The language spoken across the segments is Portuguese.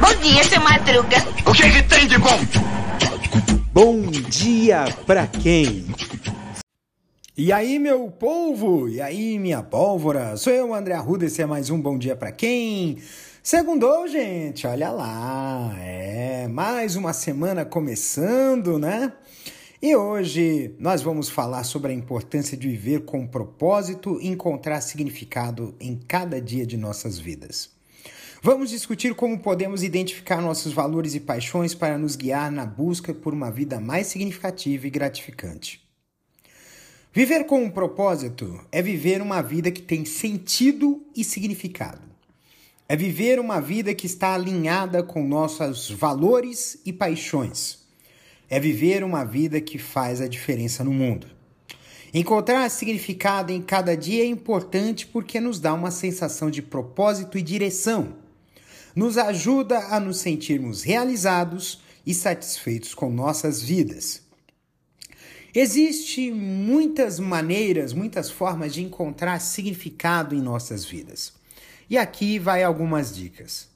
Bom dia, seu Madruga. O que, que tem de bom? Bom dia pra quem? E aí, meu povo? E aí, minha pólvora? Sou eu, André Arruda, esse é mais um Bom Dia Pra Quem? Segundou, gente, olha lá, é mais uma semana começando, né? E hoje nós vamos falar sobre a importância de viver com propósito e encontrar significado em cada dia de nossas vidas. Vamos discutir como podemos identificar nossos valores e paixões para nos guiar na busca por uma vida mais significativa e gratificante. Viver com um propósito é viver uma vida que tem sentido e significado. É viver uma vida que está alinhada com nossos valores e paixões. É viver uma vida que faz a diferença no mundo. Encontrar significado em cada dia é importante porque nos dá uma sensação de propósito e direção. Nos ajuda a nos sentirmos realizados e satisfeitos com nossas vidas. Existem muitas maneiras, muitas formas de encontrar significado em nossas vidas. E aqui vai algumas dicas.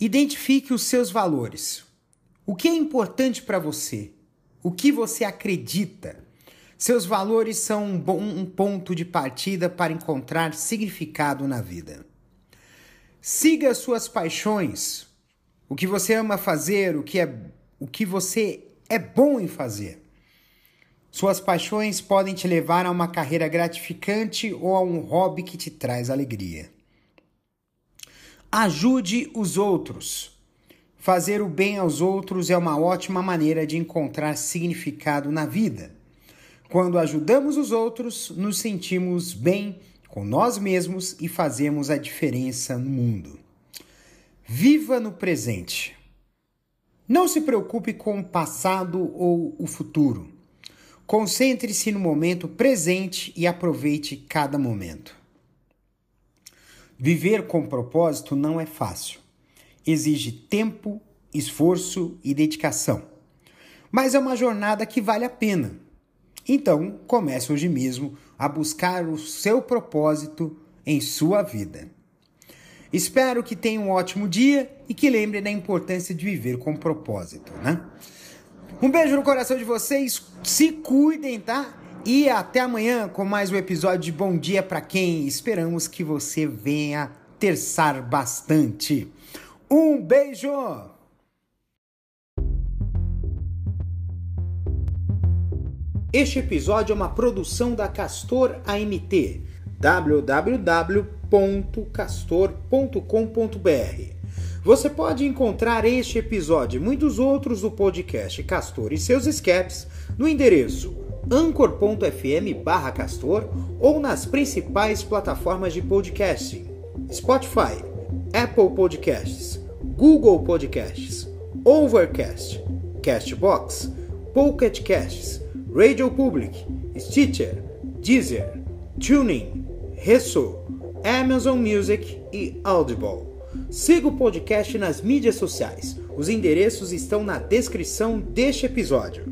Identifique os seus valores. O que é importante para você? O que você acredita? Seus valores são um bom um ponto de partida para encontrar significado na vida. Siga suas paixões, o que você ama fazer, o que é o que você é bom em fazer. Suas paixões podem te levar a uma carreira gratificante ou a um hobby que te traz alegria. Ajude os outros. Fazer o bem aos outros é uma ótima maneira de encontrar significado na vida. Quando ajudamos os outros, nos sentimos bem com nós mesmos e fazemos a diferença no mundo. Viva no presente. Não se preocupe com o passado ou o futuro. Concentre-se no momento presente e aproveite cada momento. Viver com propósito não é fácil. Exige tempo, esforço e dedicação. Mas é uma jornada que vale a pena. Então, comece hoje mesmo a buscar o seu propósito em sua vida. Espero que tenha um ótimo dia e que lembre da importância de viver com propósito, né? Um beijo no coração de vocês, se cuidem, tá? E até amanhã com mais um episódio de Bom Dia para quem. Esperamos que você venha terçar bastante. Um beijo! Este episódio é uma produção da Castor AMT. www.castor.com.br você pode encontrar este episódio e muitos outros do podcast Castor e seus escapes no endereço anchor.fm castor ou nas principais plataformas de podcasting Spotify, Apple Podcasts, Google Podcasts, Overcast, Castbox, Pocket Casts, Radio Public, Stitcher, Deezer, Tuning, Resso, Amazon Music e Audible. Siga o podcast nas mídias sociais. Os endereços estão na descrição deste episódio.